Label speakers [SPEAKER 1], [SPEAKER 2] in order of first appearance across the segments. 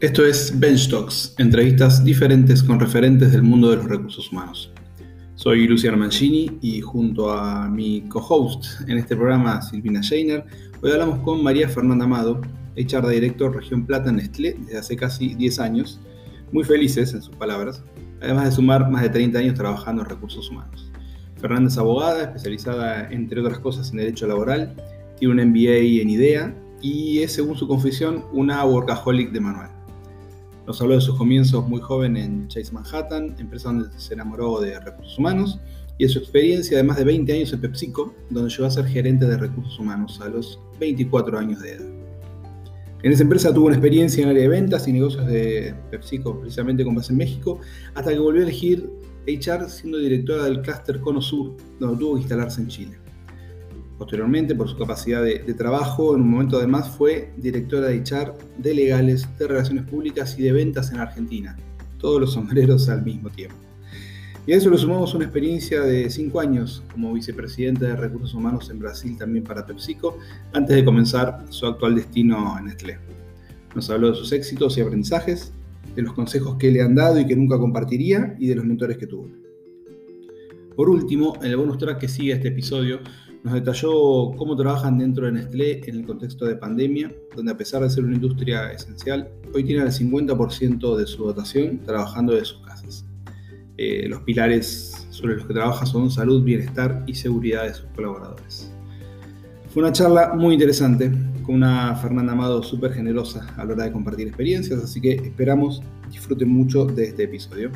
[SPEAKER 1] Esto es Bench Talks, entrevistas diferentes con referentes del mundo de los recursos humanos. Soy Luciano Mancini y junto a mi co-host en este programa, Silvina Scheiner, hoy hablamos con María Fernanda Amado, HR Director Región Plata Nestlé desde hace casi 10 años, muy felices en sus palabras, además de sumar más de 30 años trabajando en recursos humanos. Fernanda es abogada, especializada entre otras cosas en Derecho Laboral, tiene un MBA en IDEA y es, según su confesión, una workaholic de manual. Nos habló de sus comienzos muy joven en Chase Manhattan, empresa donde se enamoró de recursos humanos, y de su experiencia de más de 20 años en PepsiCo, donde llegó a ser gerente de recursos humanos a los 24 años de edad. En esa empresa tuvo una experiencia en el área de ventas y negocios de PepsiCo, precisamente con base en México, hasta que volvió a elegir HR siendo directora del clúster Cono Sur, donde tuvo que instalarse en Chile. Posteriormente, por su capacidad de, trabajo, en un momento además fue directora de HR de legales, de relaciones públicas y de ventas en Argentina. Todos los sombreros al mismo tiempo. Y a eso le sumamos una experiencia de cinco años como vicepresidenta de Recursos Humanos en Brasil también para PepsiCo, antes de comenzar su actual destino en Nestlé. Nos habló de sus éxitos y aprendizajes, de los consejos que le han dado y que nunca compartiría, y de los mentores que tuvo. Por último, en el bonus track que sigue este episodio, nos detalló cómo trabajan dentro de Nestlé en el contexto de pandemia, donde a pesar de ser una industria esencial, hoy tienen el 50% de su dotación trabajando de sus casas. Eh, los pilares sobre los que trabaja son salud, bienestar y seguridad de sus colaboradores. Fue una charla muy interesante, con una Fernanda Amado súper generosa a la hora de compartir experiencias, así que esperamos disfruten mucho de este episodio.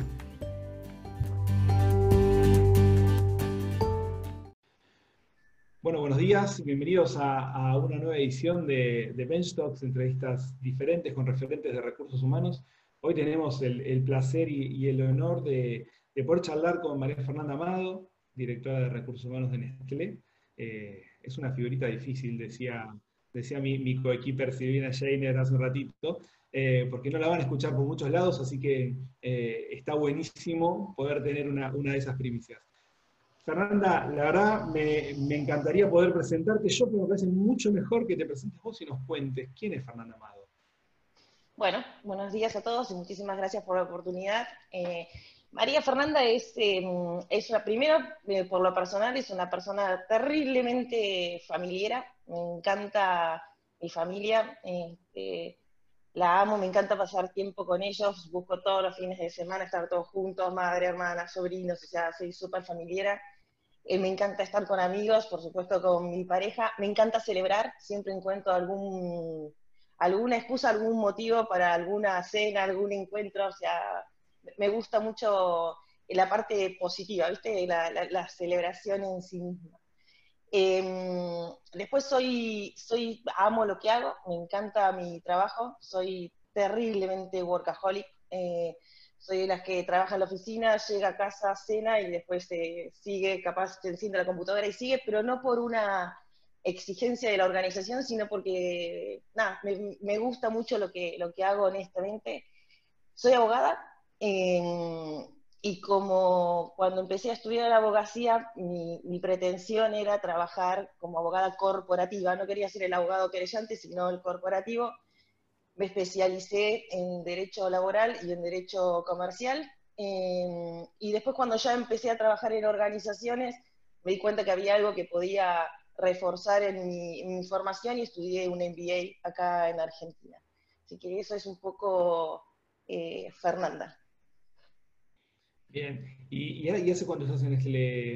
[SPEAKER 1] Días, bienvenidos a, una nueva edición de, de Bench Talks, entrevistas diferentes con referentes de recursos humanos. Hoy tenemos el, placer y, el honor de, poder charlar con María Fernanda Amado, directora de Recursos Humanos de Nestlé. Eh, es una figurita difícil, decía, decía mi, mi coequiper Silvina Scheiner hace un ratito, eh, porque no la van a escuchar por muchos lados, así que eh, está buenísimo poder tener una de esas primicias. Fernanda, la verdad me, encantaría poder presentarte yo, pero me parece mucho mejor que te presentes vos y nos cuentes quién es Fernanda Amado.
[SPEAKER 2] Bueno, buenos días a todos y muchísimas gracias por la oportunidad. Eh, María Fernanda es, em, es una, primero, eh, por lo personal, es una persona terriblemente familiar. Me encanta mi familia, este, la amo, me encanta pasar tiempo con ellos, busco todos los fines de semana estar todos juntos, madre, hermana, sobrinos, o sea, soy súper familiar. Eh, me encanta estar con amigos, por supuesto con mi pareja. Me encanta celebrar, siempre encuentro algún, alguna excusa, algún motivo para alguna cena, algún encuentro. O sea, me gusta mucho la parte positiva, ¿viste? La, celebración en sí misma. Em, después soy, soy, amo lo que hago, me encanta mi trabajo, soy terriblemente workaholic. Eh, soy de las que trabaja en la oficina, llega a casa, cena y después se sigue, capaz se enciende la computadora y sigue, pero no por una exigencia de la organización, sino porque, nada, me, gusta mucho lo que, lo que hago honestamente. Soy abogada y como cuando empecé a estudiar la abogacía, mi, mi, pretensión era trabajar como abogada corporativa, no quería ser el abogado querellante, sino el corporativo, me especialicé en derecho laboral y en derecho comercial. Em, y después cuando ya empecé a trabajar en organizaciones, me di cuenta que había algo que podía reforzar en mi, formación y estudié un MBA acá en Argentina. Así que eso es un poco eh, Fernanda.
[SPEAKER 1] Bien, ¿Y, ¿y, hace cuántos años en Nestlé?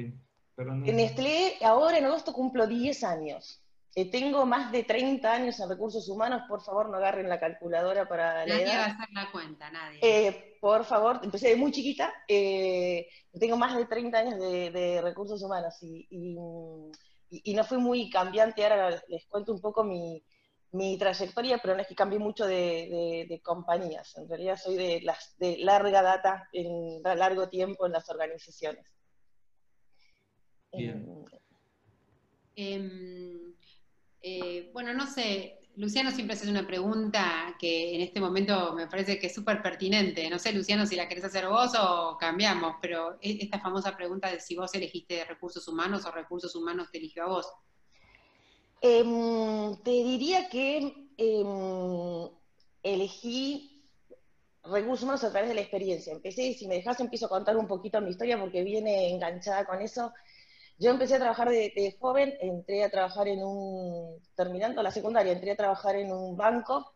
[SPEAKER 2] En Nestlé, ahora en agosto cumplo 10 años. Eh, tengo más de 30 años en recursos humanos, por favor no agarren la calculadora para
[SPEAKER 3] la Nadie va a hacer la cuenta, nadie.
[SPEAKER 2] Eh, por favor, empecé de muy chiquita, eh, tengo más de 30 años de, recursos humanos y, no fui muy cambiante, ahora les cuento un poco mi, trayectoria, pero no es que cambié mucho de, compañías, en realidad soy de, las, de larga data, en largo tiempo en las organizaciones.
[SPEAKER 3] Bien. Em, eh, bueno, no sé, Luciano siempre hace una pregunta que en este momento me parece que es súper pertinente. No sé, Luciano, si la querés hacer vos o cambiamos, pero e-, esta famosa pregunta de si vos elegiste recursos humanos o recursos humanos te eligió a vos.
[SPEAKER 2] Em, te diría que em, elegí recursos humanos a través de la experiencia. Empecé, si me dejas, empiezo a contar un poquito mi historia porque viene enganchada con eso. Yo empecé a trabajar de, joven, entré a trabajar en un, terminando la secundaria, entré a trabajar en un banco,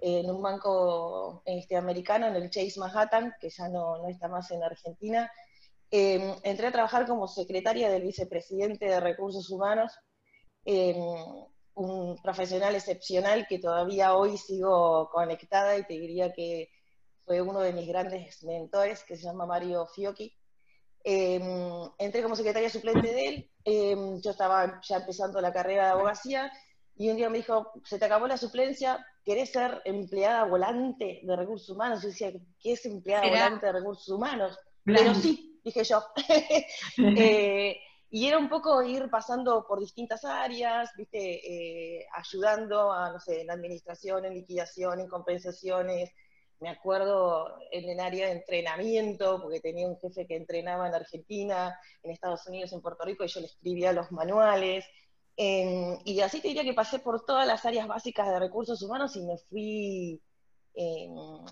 [SPEAKER 2] en un banco este, americano, en el Chase Manhattan, que ya no, no está más en Argentina. Em, entré a trabajar como secretaria del vicepresidente de Recursos Humanos, em, un profesional excepcional que todavía hoy sigo conectada y te diría que fue uno de mis grandes mentores, que se llama Mario Fiocchi. Em, entré como secretaria suplente de él, em, yo estaba ya empezando la carrera de abogacía, y un día me dijo, se te acabó la suplencia, ¿querés ser empleada volante de recursos humanos? Yo decía, ¿qué es empleada volante de recursos humanos? Pero sí, dije yo. Eh, y era un poco ir pasando por distintas áreas, ¿viste? Eh, ayudando a, no sé, en administración, en liquidación, en compensaciones, me acuerdo en el área de entrenamiento, porque tenía un jefe que entrenaba en Argentina, en Estados Unidos, en Puerto Rico, y yo le escribía los manuales. y así te diría que pasé por todas las áreas básicas de recursos humanos y me fui,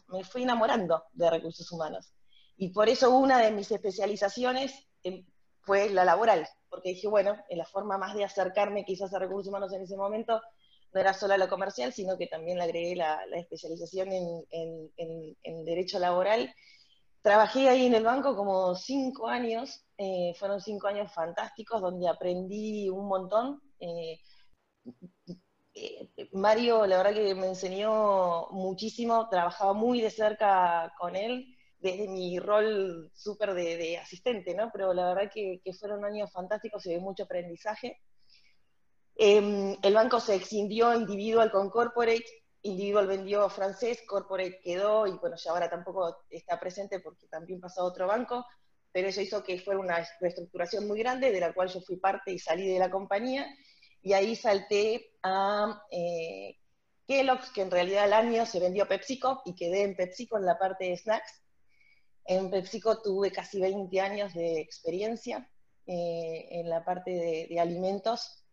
[SPEAKER 2] me fui enamorando de recursos humanos. Y por eso una de mis especializaciones em, fue la laboral, porque dije, bueno, en la forma más de acercarme quizás a recursos humanos en ese momento no era solo la comercial, sino que también le agregué la, especialización en, derecho laboral. Trabajé ahí en el banco como cinco años, eh, fueron cinco años fantásticos donde aprendí un montón. Eh, eh, Mario, la verdad que me enseñó muchísimo, trabajaba muy de cerca con él, desde mi rol súper de, asistente, ¿no? Pero la verdad que, que fueron años fantásticos y de mucho aprendizaje. Em, el banco se excindió individual con corporate, individual vendió francés, corporate quedó y bueno, ya ahora tampoco está presente porque también pasó a otro banco, pero eso hizo que fuera una reestructuración muy grande de la cual yo fui parte y salí de la compañía y ahí salté a eh, Kellogg's, que en realidad al año se vendió PepsiCo y quedé en PepsiCo en la parte de snacks. En PepsiCo tuve casi 20 años de experiencia eh, en la parte de alimentos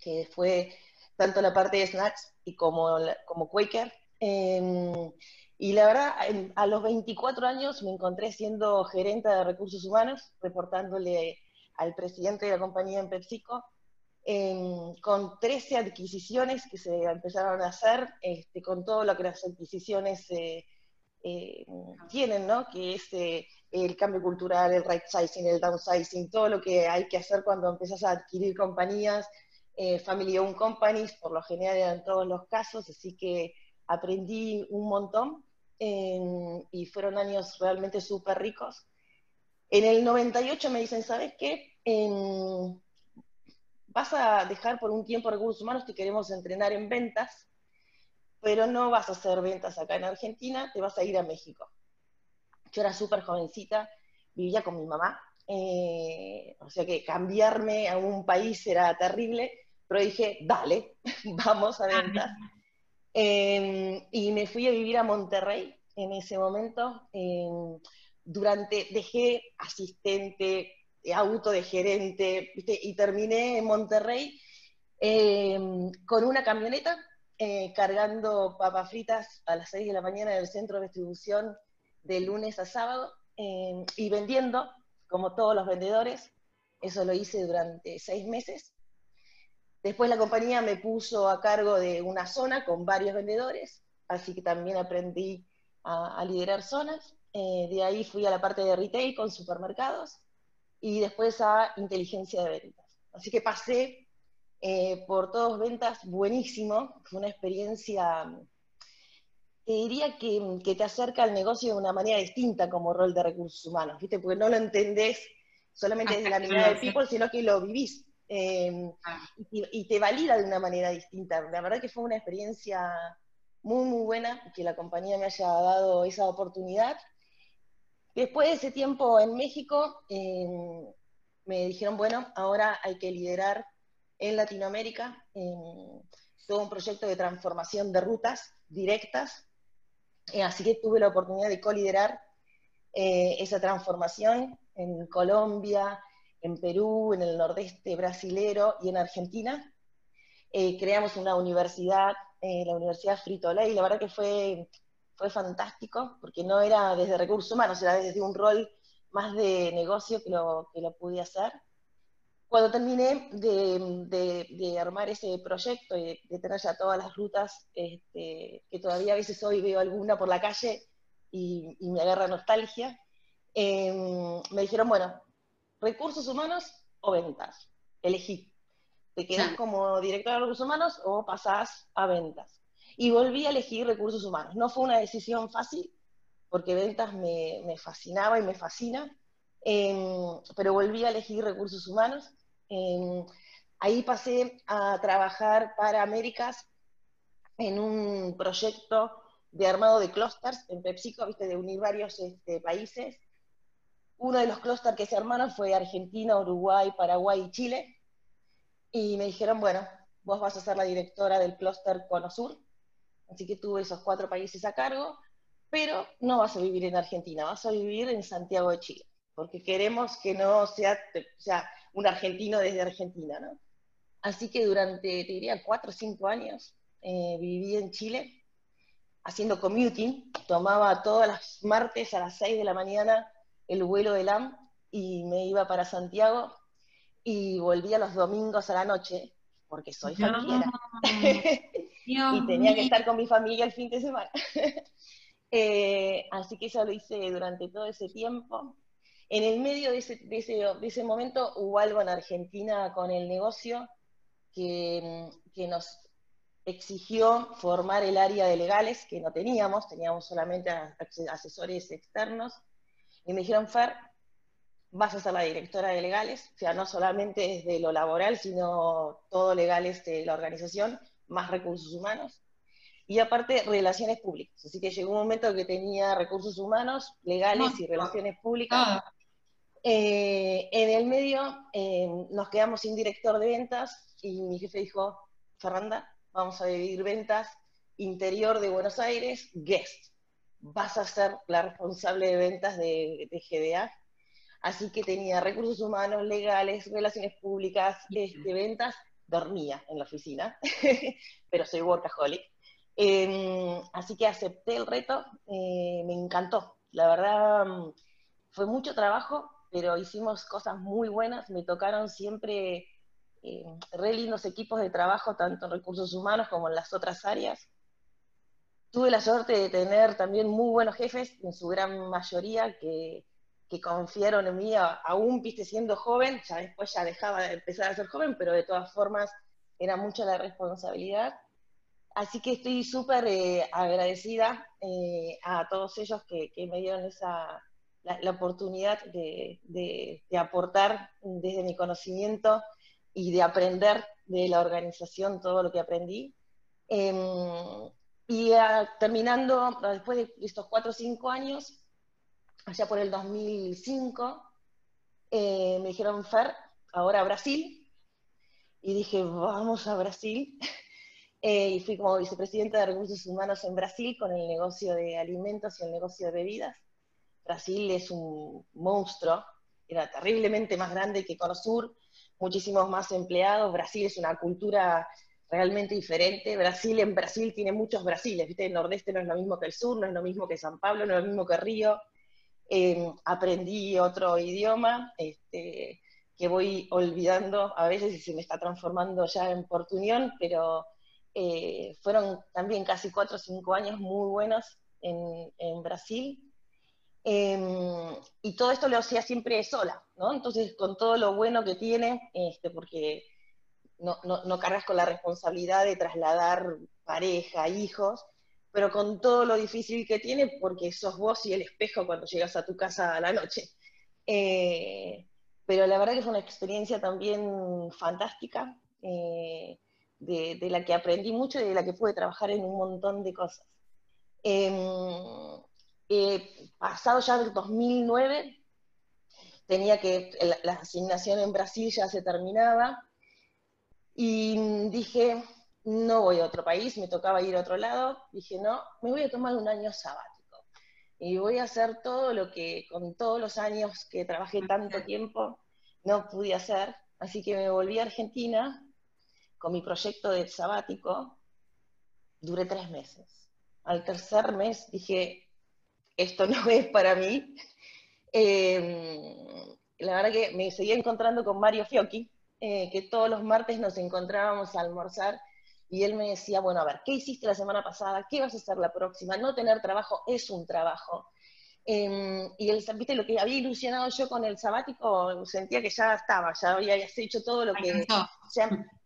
[SPEAKER 2] que fue tanto la parte de snacks y como, como Quaker. Em, y la verdad, a los 24 años me encontré siendo gerente de recursos humanos, reportándole al presidente de la compañía en PepsiCo, em, con 13 adquisiciones que se empezaron a hacer, este, con todo lo que las adquisiciones eh, eh, tienen, ¿no? que es eh, el cambio cultural, el right sizing, el downsizing, todo lo que hay que hacer cuando empiezas a adquirir compañías, eh, family owned companies, por lo general eran todos los casos, así que aprendí un montón y fueron años realmente súper ricos. En el 98 me dicen, ¿sabes qué? vas a dejar por un tiempo recursos humanos, te queremos entrenar en ventas, pero no vas a hacer ventas acá en Argentina, te vas a ir a México. Yo era súper jovencita, vivía con mi mamá, eh, o sea que cambiarme a un país era terrible, pero dije, dale, vamos a ventas. Em, y me fui a vivir a Monterrey en ese momento. Em, durante, dejé asistente, auto de gerente, y terminé en Monterrey em, con una camioneta eh, cargando papas fritas a las 6 de la mañana en el centro de distribución de lunes a sábado y vendiendo, como todos los vendedores. Eso lo hice durante seis meses. Después la compañía me puso a cargo de una zona con varios vendedores, así que también aprendí a, liderar zonas. Eh, de ahí fui a la parte de retail con supermercados y después a inteligencia de ventas. Así que pasé eh, por todas ventas buenísimo, fue una experiencia, te diría que, que, te acerca al negocio de una manera distinta como rol de recursos humanos, ¿viste? Porque no lo entendés solamente desde la mirada de people, sino que lo vivís. Em, ah. y, te valida de una manera distinta. La verdad que fue una experiencia muy, muy buena que la compañía me haya dado esa oportunidad. Después de ese tiempo en México, em, me dijeron, bueno, ahora hay que liderar en Latinoamérica em, todo un proyecto de transformación de rutas directas. Eh, así que tuve la oportunidad de co-liderar eh, esa transformación en Colombia, en Perú, en el nordeste brasilero y en Argentina. Eh, creamos una universidad, eh, la Universidad Frito Lay, la verdad que fue, fue fantástico, porque no era desde recursos humanos, era desde un rol más de negocio que lo, que lo pude hacer. Cuando terminé de, armar ese proyecto y de, tener ya todas las rutas, este, que todavía a veces hoy veo alguna por la calle y, me agarra nostalgia, em, me dijeron, bueno, recursos humanos o ventas, elegí. Te quedas como director de recursos humanos o pasás a ventas. Y volví a elegir recursos humanos. No fue una decisión fácil, porque ventas me, fascinaba y me fascina, em, pero volví a elegir recursos humanos ahí pasé a trabajar para Américas en un proyecto de armado de clústeres en PepsiCo, ¿viste? de unir varios este, países. Uno de los clústeres que se armaron fue Argentina, Uruguay, Paraguay y Chile. Y me dijeron, bueno, vos vas a ser la directora del clúster Cono Sur. Así que tuve esos cuatro países a cargo, pero no vas a vivir en Argentina, vas a vivir en Santiago de Chile, porque queremos que no sea, o sea, un argentino desde Argentina, ¿no? Así que durante, te diría, cuatro o cinco años eh, viví en Chile haciendo commuting, tomaba todas las martes a las seis de la mañana el vuelo del AM y me iba para Santiago y volvía los domingos a la noche, porque soy familiar. y tenía que estar con mi familia el fin de semana. Eh, así que eso lo hice durante todo ese tiempo. En el medio de ese, momento hubo algo en Argentina con el negocio que, nos exigió formar el área de legales, que no teníamos, teníamos solamente asesores externos, y me dijeron, Fer, vas a ser la directora de legales, o sea, no solamente desde lo laboral, sino todo legales de la organización, más recursos humanos, y aparte relaciones públicas. Así que llegó un momento que tenía recursos humanos, legales y relaciones públicas. Ah. Eh, en el medio eh, nos quedamos sin director de ventas y mi jefe dijo, Fernanda, vamos a dividir ventas interior de Buenos Aires, guest. Vas a ser la responsable de ventas de, GDA. Así que tenía recursos humanos, legales, relaciones públicas, de ventas. Dormía en la oficina, pero soy workaholic. Em, así que acepté el reto, eh, me encantó. La verdad, mm, fue mucho trabajo, pero hicimos cosas muy buenas, me tocaron siempre eh, equipos de trabajo, tanto en recursos humanos como en las otras áreas. Tuve la suerte de tener también muy buenos jefes, en su gran mayoría, que, confiaron en mí, aún viste siendo joven, ya después ya dejaba de empezar a ser joven, pero de todas formas era mucha la responsabilidad. Así que estoy súper eh, agradecida eh, a todos ellos que me dieron esa, la, oportunidad de, aportar desde mi conocimiento y de aprender de la organización todo lo que aprendí. Em, y terminando, después de estos cuatro o cinco años, allá por el 2005, eh, me dijeron, Fer, ahora a Brasil. Y dije, vamos a Brasil. Eh, y fui como vicepresidenta de Recursos Humanos en Brasil con el negocio de alimentos y el negocio de bebidas. Brasil es un monstruo, era terriblemente más grande que Sur, muchísimos más empleados, Brasil es una cultura realmente diferente, Brasil en Brasil tiene muchos Brasiles, ¿viste? el nordeste no es lo mismo que el sur, no es lo mismo que San Pablo, no es lo mismo que Río, em, aprendí otro idioma, este, que voy olvidando a veces y se me está transformando ya en portuñón, pero eh, fueron también casi cuatro o cinco años muy buenos en, en Brasil. Em, y todo esto lo hacía siempre sola, ¿no? Entonces, con todo lo bueno que tiene, este, porque no, no, cargas con la responsabilidad de trasladar pareja, hijos, pero con todo lo difícil que tiene, porque sos vos y el espejo cuando llegas a tu casa a la noche. Eh, pero la verdad que fue una experiencia también fantástica, eh, de, de, la que aprendí mucho y de la que pude trabajar en un montón de cosas. Em, eh, pasado ya del 2009, tenía que, la, asignación en Brasil ya se terminaba, y dije, no voy a otro país, me tocaba ir a otro lado, dije, no, me voy a tomar un año sabático, y voy a hacer todo lo que con todos los años que trabajé tanto tiempo no pude hacer, así que me volví a Argentina con mi proyecto de sabático, duré tres meses. Al tercer mes dije, esto no es para mí. Em, la verdad que me seguía encontrando con Mario Fiocchi, eh, que todos los martes nos encontrábamos a almorzar y él me decía, bueno, a ver, ¿qué hiciste la semana pasada? ¿Qué vas a hacer la próxima? No tener trabajo es un trabajo. Em, y él, viste, lo que había ilusionado yo con el sabático, sentía que ya estaba, ya había hecho todo lo que...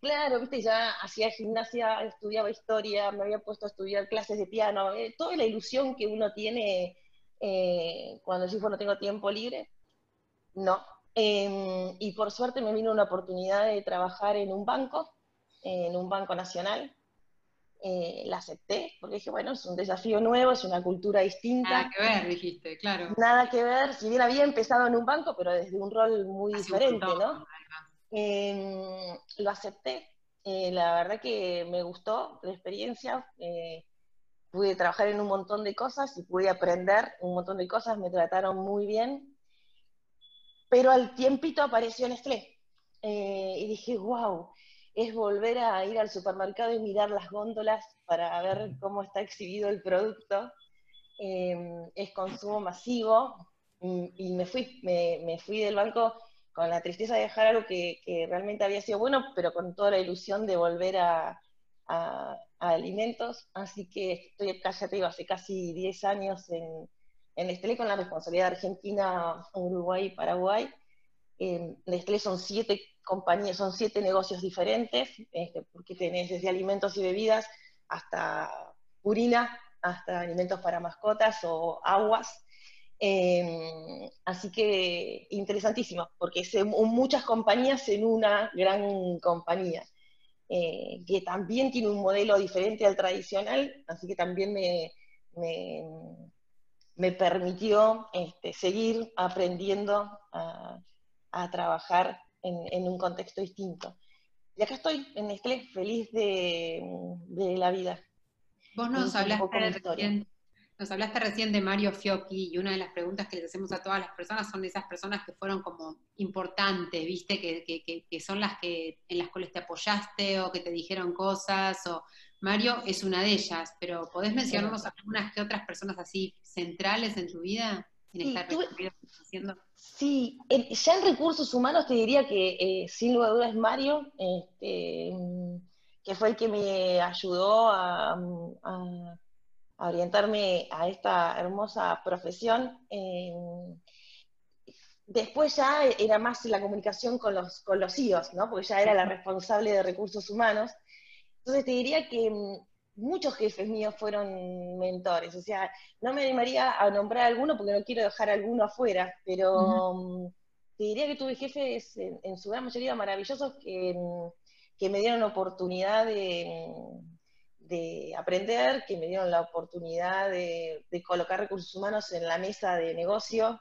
[SPEAKER 2] claro, viste, ya hacía gimnasia, estudiaba historia, me había puesto a estudiar clases de piano, eh, toda la ilusión que uno tiene eh, cuando decís, bueno, tengo tiempo libre, no. Em, y por suerte me vino una oportunidad de trabajar en un banco, en un banco nacional, eh, la acepté, porque dije, bueno, es un desafío nuevo, es una cultura distinta.
[SPEAKER 3] Nada que ver, dijiste, claro.
[SPEAKER 2] Nada que ver, si bien había empezado en un banco, pero desde un rol muy diferente, ¿no? Em, lo acepté. Eh, la verdad que me gustó la experiencia. Eh, pude trabajar en un montón de cosas y pude aprender un montón de cosas, me trataron muy bien. Pero al tiempito apareció Nestlé. y dije, wow, es volver a ir al supermercado y mirar las góndolas para ver cómo está exhibido el producto. Em, es consumo masivo y, me, fui, me, fui del banco con la tristeza de dejar algo que, realmente había sido bueno, pero con toda la ilusión de volver a, alimentos. Así que estoy ya te digo, hace casi 10 años en, en Nestlé con la responsabilidad de Argentina, Uruguay y Paraguay. En Nestlé son siete compañías, son siete negocios diferentes, este, porque tenés desde alimentos y bebidas hasta purina, hasta alimentos para mascotas o aguas. Em, así que interesantísimo, porque es muchas compañías en una gran compañía, eh, que también tiene un modelo diferente al tradicional, así que también me, me, permitió este, seguir aprendiendo a, a trabajar en, un contexto distinto. Y acá estoy, en Nestlé, feliz de, la vida.
[SPEAKER 3] Vos nos hablaste, recién, nos hablaste recién de Mario Fiocchi y una de las preguntas que les hacemos a todas las personas son esas personas que fueron como importantes, ¿viste? Que, son las que en las cuales te apoyaste o que te dijeron cosas. o Mario es una de ellas, pero ¿podés mencionarnos algunas que otras personas así centrales en tu vida? En esta
[SPEAKER 2] que haciendo? Sí, ya en recursos humanos te diría que eh, sin lugar a dudas es Mario, este, que fue el que me ayudó a, orientarme a esta hermosa profesión. Em, después ya era más la comunicación con los, con los CEOs, ¿no? porque ya era la responsable de recursos humanos. Entonces te diría que muchos jefes míos fueron mentores, o sea, no me animaría a nombrar alguno porque no quiero dejar alguno afuera, pero mm, te diría que tuve jefes en, su gran mayoría maravillosos que, mm, que me dieron la oportunidad de, mm, de, aprender, que me dieron la oportunidad de, colocar recursos humanos en la mesa de negocio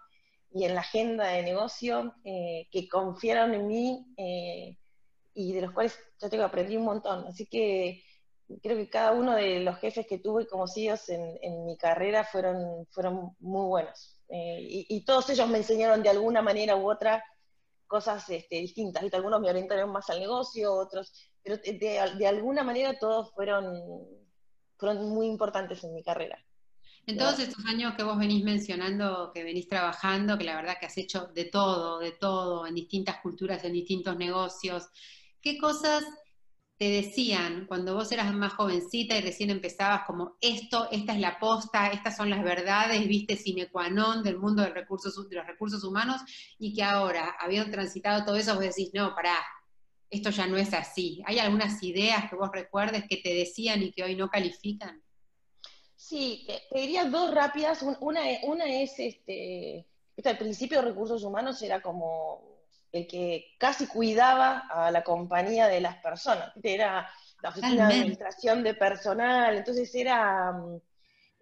[SPEAKER 2] y en la agenda de negocio, eh, que confiaron en mí eh, y de los cuales yo tengo aprendí un montón. Así que creo que cada uno de los jefes que tuve como CEOs en, mi carrera fueron, fueron muy buenos. Eh, y, todos ellos me enseñaron de alguna manera u otra cosas este, distintas. Algunos me orientaron más al negocio, otros, pero de, alguna manera todos fueron, fueron muy importantes en mi carrera.
[SPEAKER 3] En todos estos años que vos venís mencionando, que venís trabajando, que la verdad que has hecho de todo, de todo, en distintas culturas, en distintos negocios, ¿qué cosas te decían cuando vos eras más jovencita y recién empezabas como esto, esta es la posta, estas son las verdades, viste, sine qua non del mundo de, los recursos humanos, y que ahora, habiendo transitado todo eso, vos decís, no, pará, esto ya no es así. ¿Hay algunas ideas que vos recuerdes que te decían y que hoy no califican?
[SPEAKER 2] Sí, te diría dos rápidas. Una, es, este, al principio recursos humanos era como el que casi cuidaba a la compañía de las personas. Era la oficina de administración de personal, entonces era, mm,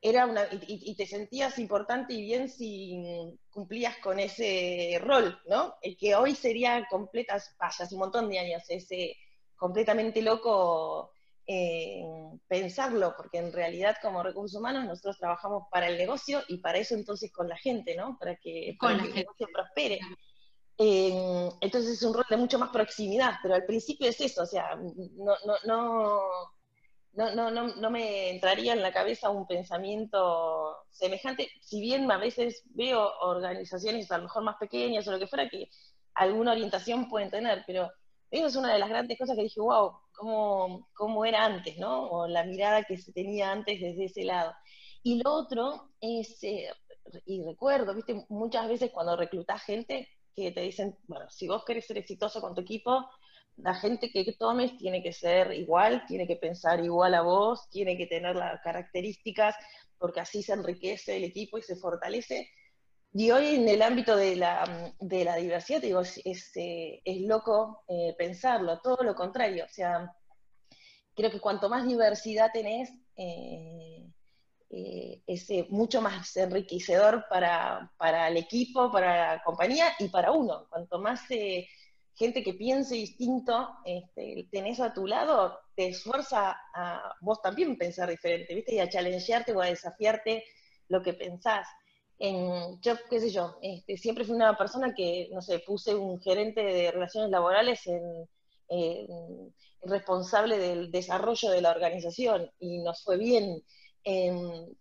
[SPEAKER 2] era una, y, te sentías importante y bien si cumplías con ese rol, ¿no? El que hoy sería completas, vaya, hace un montón de años, ese completamente loco eh, pensarlo, porque en realidad como recursos humanos nosotros trabajamos para el negocio y para eso entonces con la gente, ¿no? Para que, el negocio prospere. Eh, entonces es un rol de mucho más proximidad, pero al principio es eso, o sea, no, no, no, no, no, no, no me entraría en la cabeza un pensamiento semejante, si bien a veces veo organizaciones a lo mejor más pequeñas o lo que fuera que alguna orientación pueden tener, pero eso es una de las grandes cosas que dije, wow, cómo, cómo era antes, ¿no? O la mirada que se tenía antes desde ese lado. Y lo otro es, eh, y recuerdo, viste, muchas veces cuando reclutas gente que te dicen, bueno, si vos querés ser exitoso con tu equipo, la gente que tomes tiene que ser igual, tiene que pensar igual a vos, tiene que tener las características, porque así se enriquece el equipo y se fortalece. Y hoy en el ámbito de la, de la diversidad, digo, es, es, eh, loco eh, pensarlo, todo lo contrario. O sea, creo que cuanto más diversidad tenés, eh, es mucho más enriquecedor para, para, el equipo, para la compañía y para uno. Cuanto más gente que piense distinto este, tenés a tu lado, te esfuerza a vos también pensar diferente, ¿viste? Y a challengearte o a desafiarte lo que pensás. En, yo, qué sé yo, este, siempre fui una persona que, no sé, puse un gerente de relaciones laborales en, responsable del desarrollo de la organización y nos fue bien.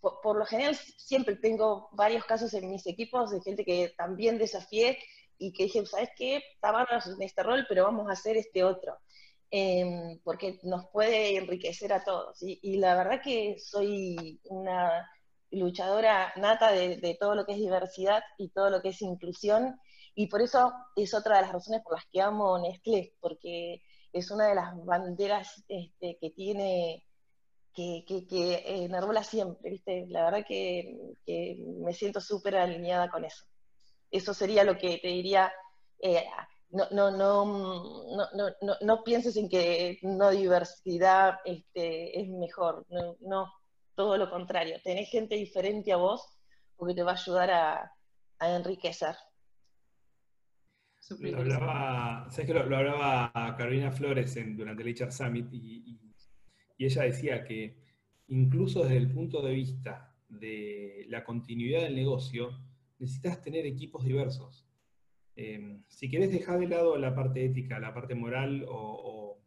[SPEAKER 2] Por, por, lo general siempre tengo varios casos en mis equipos de gente que también desafié y que dije, ¿sabes qué? Está en este rol, pero vamos a hacer este otro. Em, porque nos puede enriquecer a todos. Y, la verdad que soy una luchadora nata de, todo lo que es diversidad y todo lo que es inclusión, y por eso es otra de las razones por las que amo Nestlé, porque es una de las banderas este, que tiene, que, que, que enarbola siempre, ¿viste? La verdad que, que me siento súper alineada con eso. Eso sería lo que te diría. Eh, no, no, no, no, no, pienses en que no diversidad este, es mejor. No, todo lo contrario. Tenés gente diferente a vos porque te va a ayudar a, enriquecer.
[SPEAKER 4] Lo hablaba, ¿sabes que lo, hablaba Carolina Flores en, durante el HR Summit y, y ella decía que incluso desde el punto de vista de la continuidad del negocio, necesitas tener equipos diversos. Em, si querés dejar de lado la parte ética, la parte moral o,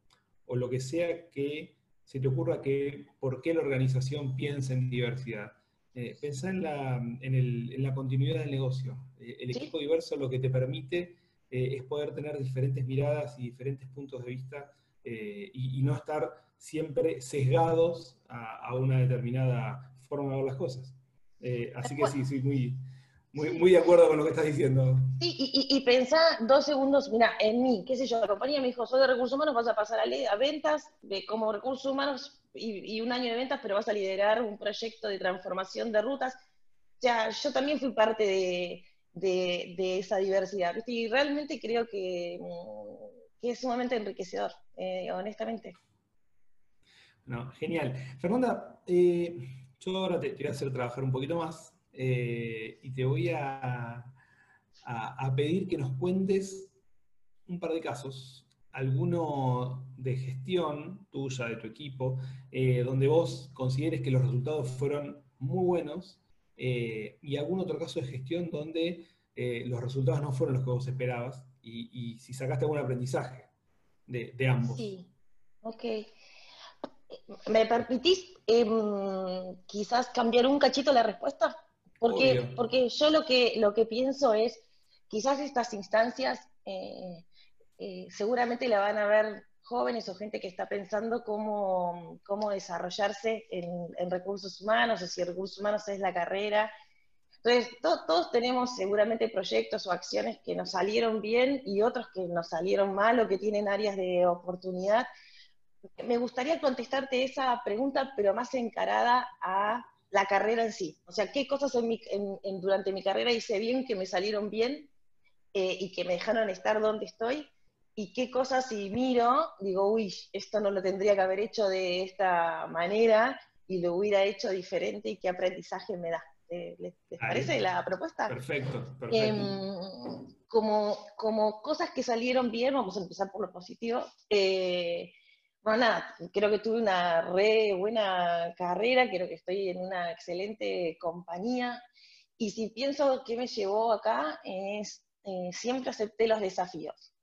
[SPEAKER 4] lo que sea que se te ocurra que por qué la organización piensa en diversidad, eh, pensá en la, en, la, continuidad del negocio. Eh, el equipo diverso lo que te permite eh, es poder tener diferentes miradas y diferentes puntos de vista y, no estar siempre sesgados a, una determinada forma de ver las cosas. así que sí, sí, muy, muy, de acuerdo con lo que estás diciendo.
[SPEAKER 2] Sí, y, y, pensá dos segundos, mira, en mí, qué sé yo, la compañía me dijo, soy de recursos humanos, vas a pasar a, a ventas de, como recursos humanos y, un año de ventas, pero vas a liderar un proyecto de transformación de rutas. O sea, yo también fui parte de, de, esa diversidad, Y realmente creo que, que es sumamente enriquecedor, eh, honestamente.
[SPEAKER 4] No, genial. Fernanda, eh, yo ahora te, a hacer trabajar un poquito más eh, y te voy a, pedir que nos cuentes un par de casos, alguno de gestión tuya, de tu equipo, eh, donde vos consideres que los resultados fueron muy buenos, y algún otro caso de gestión donde los resultados no fueron los que vos esperabas, y, si sacaste algún aprendizaje de, de ambos.
[SPEAKER 2] Sí, ok. ¿Me permitís em, quizás cambiar un cachito la respuesta? Porque, porque yo lo que, lo que pienso es, quizás estas instancias eh, eh, seguramente la van a ver jóvenes o gente que está pensando cómo, cómo desarrollarse en, recursos humanos, o si recursos humanos es la carrera. Entonces, todos tenemos seguramente proyectos o acciones que nos salieron bien y otros que nos salieron mal o que tienen áreas de oportunidad. Me gustaría contestarte esa pregunta, pero más encarada a la carrera en sí. O sea, qué cosas en durante mi carrera hice bien, que me salieron bien eh, y que me dejaron estar donde estoy, y qué cosas si miro, digo, uy, esto no lo tendría que haber hecho de esta manera y lo hubiera hecho diferente y qué aprendizaje me da. ¿Les, parece la propuesta?
[SPEAKER 4] Perfecto, perfecto.
[SPEAKER 2] Em, como, como cosas que salieron bien, vamos a empezar por lo positivo. Eh, bueno, nada, creo que tuve una re buena carrera, creo que estoy en una excelente compañía. Y si pienso qué me llevó acá, es eh, siempre acepté los desafíos.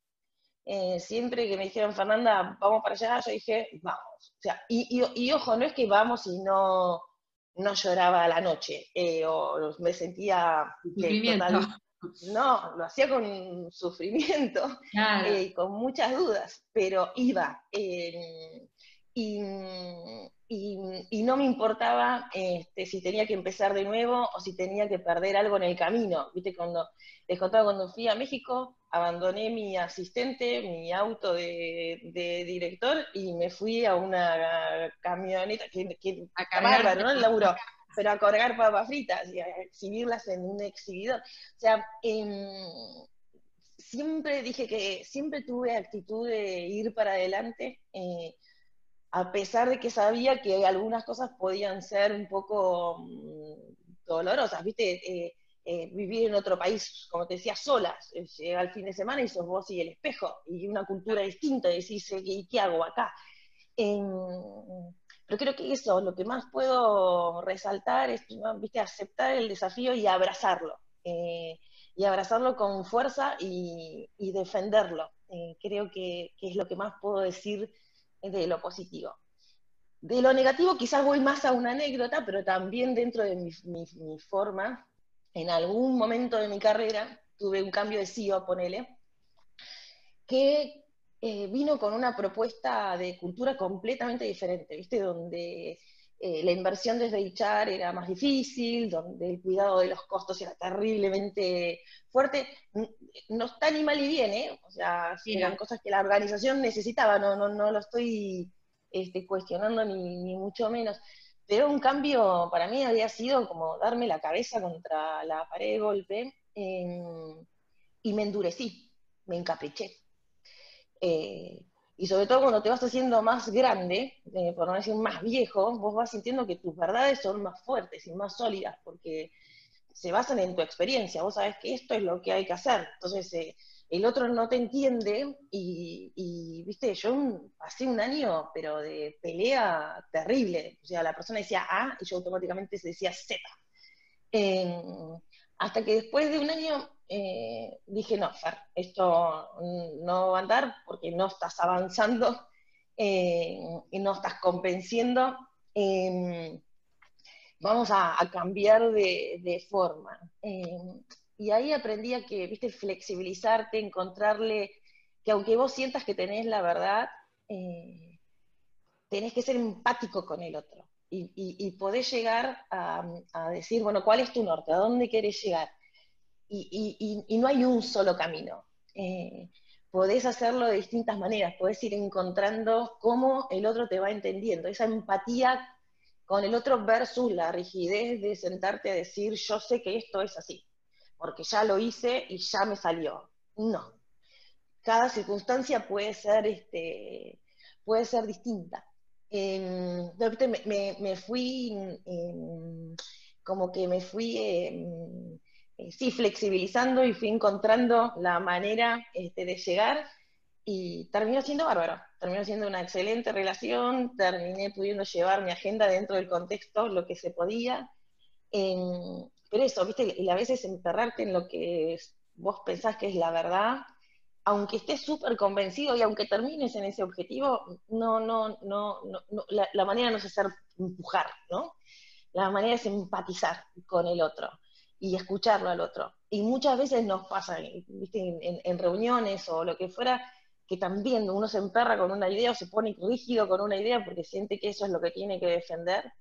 [SPEAKER 2] eh, siempre que me dijeron, Fernanda, vamos para allá, yo dije, vamos. O sea, y, ojo, no es que vamos y no, no lloraba a la noche, eh, o me sentía
[SPEAKER 3] total,
[SPEAKER 2] no, lo hacía con sufrimiento y eh, con muchas dudas, pero iba. y, y, no me importaba este, si tenía que empezar de nuevo o si tenía que perder algo en el camino. Viste, cuando les contaba cuando fui a México, abandoné mi asistente, mi auto de, director y me fui a una camioneta que, que a bárbaro, ¿no? El laburo pero a cargar papas fritas y a exhibirlas en un exhibidor. O sea, em, siempre dije que siempre tuve actitud de ir para adelante, eh, a pesar de que sabía que algunas cosas podían ser un poco mm, dolorosas, ¿viste? Eh, eh, vivir en otro país, como te decía, solas, llega el fin de semana y sos vos y el espejo, y una cultura distinta, y decís, ¿y qué hago acá? Pero creo que eso, lo que más puedo resaltar es, ¿viste? aceptar el desafío y abrazarlo. Eh, y abrazarlo con fuerza y, defenderlo. Eh, creo que, es lo que más puedo decir de lo positivo. De lo negativo quizás voy más a una anécdota, pero también dentro de mi, mi forma, en algún momento de mi carrera tuve un cambio de CEO, ponele, que eh, vino con una propuesta de cultura completamente diferente, ¿viste? Donde eh, la inversión desde HR era más difícil, donde el cuidado de los costos era terriblemente fuerte. No está ni mal ni bien, ¿eh? O sea, eran cosas que la organización necesitaba, no, no, no lo estoy este, cuestionando ni, mucho menos. Pero un cambio para mí había sido como darme la cabeza contra la pared de golpe em, y me endurecí, me encapriché. Eh, y sobre todo cuando te vas haciendo más grande, eh, por no decir más viejo, vos vas sintiendo que tus verdades son más fuertes y más sólidas, porque se basan en tu experiencia, vos sabés que esto es lo que hay que hacer. Entonces, eh, el otro no te entiende y, viste, yo pasé un año, pero de pelea terrible. O sea, la persona decía A y yo automáticamente decía Z. hasta que después de un año eh, dije, no, Fer, esto no va a andar porque no estás avanzando eh, y no estás convenciendo. Em, vamos a, cambiar de, forma. Em, y ahí aprendí a que, viste, flexibilizarte, encontrarle, que aunque vos sientas que tenés la verdad, eh, tenés que ser empático con el otro. Y, y, podés llegar a, decir, bueno, ¿cuál es tu norte? ¿A dónde querés llegar? y, no hay un solo camino. Eh, podés hacerlo de distintas maneras, podés ir encontrando cómo el otro te va entendiendo, esa empatía con el otro versus la rigidez de sentarte a decir, yo sé que esto es así, porque ya lo hice y ya me salió. No. Cada circunstancia puede ser, este, puede ser distinta. Me, fui, como que me fui eh, sí flexibilizando y fui encontrando la manera este, de llegar y terminó siendo bárbaro, terminó siendo una excelente relación, terminé pudiendo llevar mi agenda dentro del contexto, lo que se podía. pero eso, viste, y a veces enterrarte en lo que vos pensás que es la verdad, aunque estés súper convencido y aunque termines en ese objetivo, no, no, no, la, manera no es hacer empujar, ¿no? La manera es empatizar con el otro y escucharlo al otro. Y muchas veces nos pasa, ¿viste? En, reuniones o lo que fuera, que también uno se emperra con una idea o se pone rígido con una idea porque siente que eso es lo que tiene que defender.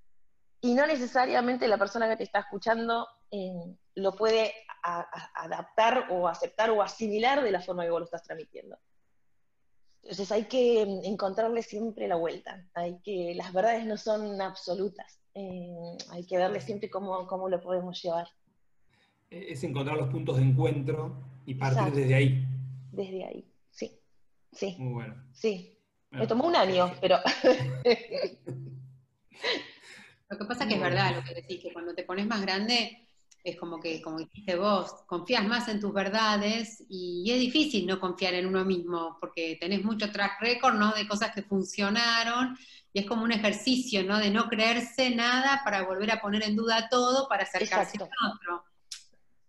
[SPEAKER 2] Y no necesariamente la persona que te está escuchando eh, lo puede adaptar o aceptar o asimilar de la forma que vos lo estás transmitiendo. Entonces hay que encontrarle siempre la vuelta. Hay que, las verdades no son absolutas. Eh, hay que verle siempre cómo, cómo lo podemos llevar
[SPEAKER 4] es encontrar los puntos de encuentro y partir desde ahí.
[SPEAKER 2] Desde ahí, sí. Sí.
[SPEAKER 4] Muy bueno.
[SPEAKER 2] Sí. Me tomó un año, pero.
[SPEAKER 3] lo que pasa es que es verdad lo que decís, que cuando te pones más grande, es como que, como dijiste vos, confías más en tus verdades y es difícil no confiar en uno mismo, porque tenés mucho track record, ¿no? De cosas que funcionaron, y es como un ejercicio, ¿no? De no creerse nada para volver a poner en duda todo para acercarse a otro.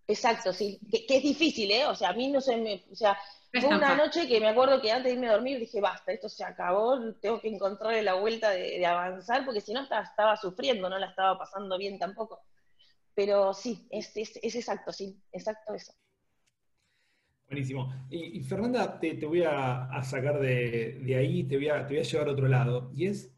[SPEAKER 2] Exacto, sí, que, es difícil, ¿eh? O sea, a mí no se me, o sea, fue una noche que me acuerdo que antes de irme a dormir dije, basta, esto se acabó, tengo que encontrarle la vuelta de, avanzar, porque si no estaba, estaba, sufriendo, no la estaba pasando bien tampoco. Pero sí, es, exacto, sí, exacto eso.
[SPEAKER 4] Buenísimo. Y, Fernanda, te, voy a, sacar de, ahí, te voy, a, llevar a otro lado. Y es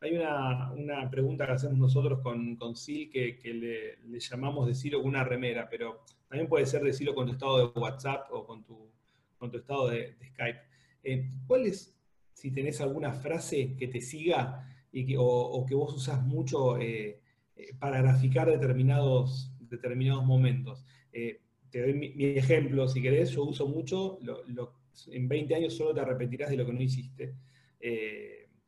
[SPEAKER 4] hay una, pregunta que hacemos nosotros con, Sil que, le, llamamos decirlo con una remera, pero también puede ser decirlo con tu estado de WhatsApp o con tu, con tu estado de, Skype. Eh, ¿Cuál es, si tenés alguna frase que te siga y que, o, que vos usás mucho eh, eh, para graficar determinados, determinados momentos? te doy mi, ejemplo, si querés, yo uso mucho, en 20 años solo te arrepentirás de lo que no hiciste.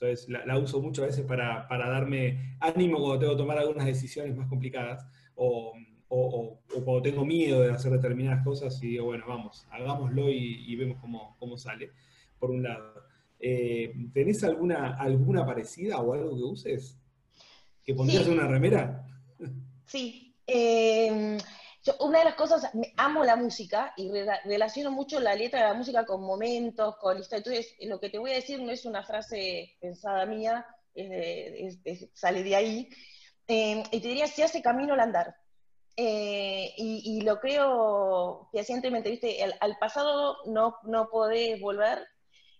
[SPEAKER 4] Entonces la, uso mucho a veces para, darme ánimo cuando tengo que tomar algunas decisiones más complicadas o, cuando tengo miedo de hacer determinadas cosas y digo, bueno, vamos, hagámoslo y, vemos cómo, sale, por un lado. Eh, ¿Tenés alguna, alguna parecida o algo que uses? ¿Que pondrías una remera?
[SPEAKER 2] Sí. Eh, una de las cosas, amo la música y relaciono mucho la letra de la música con momentos, con historia. Entonces, lo que te voy a decir no es una frase pensada mía, sale de ahí. Eh, y te diría, si hace camino al andar. Eh, y, lo creo fehacientemente, ¿viste? al pasado no, no podés volver,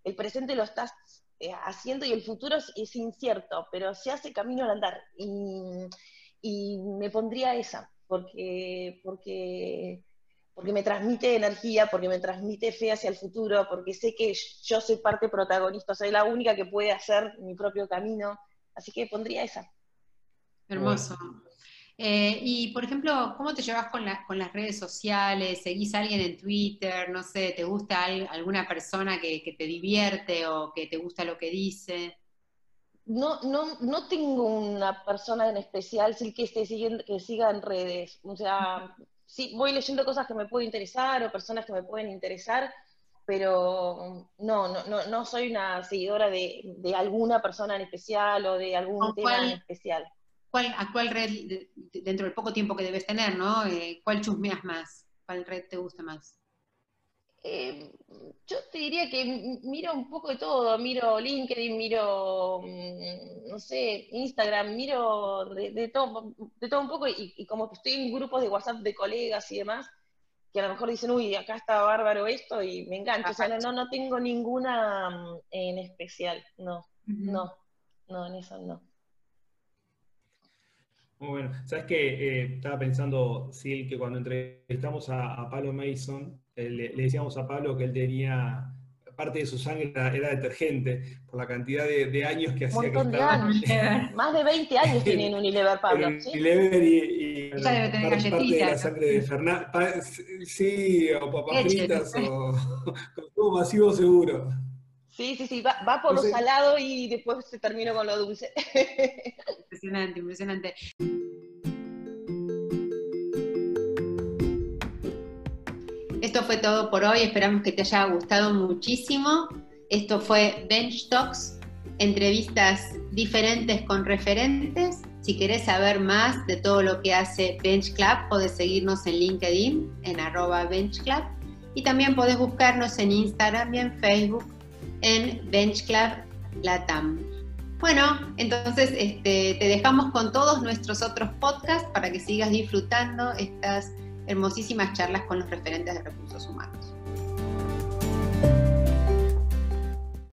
[SPEAKER 2] el presente lo estás eh, haciendo y el futuro es, incierto, pero se hace camino al andar. y me pondría esa porque, porque, porque me transmite energía, porque me transmite fe hacia el futuro, porque sé que yo soy parte protagonista, soy la única que puede hacer mi propio camino, así que pondría esa.
[SPEAKER 3] Hermoso. Eh, y, por ejemplo, ¿cómo te llevas con, con, las redes sociales? ¿Seguís a alguien en Twitter? No sé, ¿te gusta alguna persona que, que, te divierte o que te gusta lo que dice?
[SPEAKER 2] no, no, no tengo una persona en especial sí, que esté siguiendo, que siga en redes. O sea, sí, voy leyendo cosas que me pueden interesar o personas que me pueden interesar, pero no, no, no, no soy una seguidora de, alguna persona en especial o de algún tema en especial.
[SPEAKER 3] ¿Cuál, ¿A cuál red, dentro del poco tiempo que debes tener, ¿no? Eh, ¿Cuál chusmeas más? ¿Cuál red te gusta más?
[SPEAKER 2] Eh, yo te diría que miro un poco de todo, miro LinkedIn, miro, mm, no sé, Instagram, miro de, todo, de todo un poco y, como que estoy en grupos de WhatsApp de colegas y demás, que a lo mejor dicen, uy, acá está bárbaro esto y me encanta. O sea, no, no, tengo ninguna mm, en especial, no, no, no, en eso no.
[SPEAKER 4] Muy bueno. ¿Sabes qué? Eh, estaba pensando, Sil, que cuando entrevistamos a, a Palo Mason, le, decíamos a Pablo que él tenía, parte de su sangre era, detergente, por la cantidad de, años que hacía que estaba.
[SPEAKER 2] Más de 20 años tiene en Unilever, Pablo. ¿sí? Unilever
[SPEAKER 3] y, y parte,
[SPEAKER 4] de la sangre de Fernando. Sí, o papas fritas, o consumo masivo seguro.
[SPEAKER 2] Sí, sí, sí, va, por lo salado y después se termina con lo dulce.
[SPEAKER 3] Impresionante, impresionante. Esto fue todo por hoy, esperamos que te haya gustado muchísimo. Esto fue Bench Talks, entrevistas diferentes con referentes. Si querés saber más de todo lo que hace Bench Club, podés seguirnos en LinkedIn, en arroba Bench. Y también podés buscarnos en Instagram y en Facebook en Bench Club Latam. Bueno, entonces este, te dejamos con todos nuestros otros podcasts para que sigas disfrutando estas hermosísimas charlas con los referentes de recursos humanos.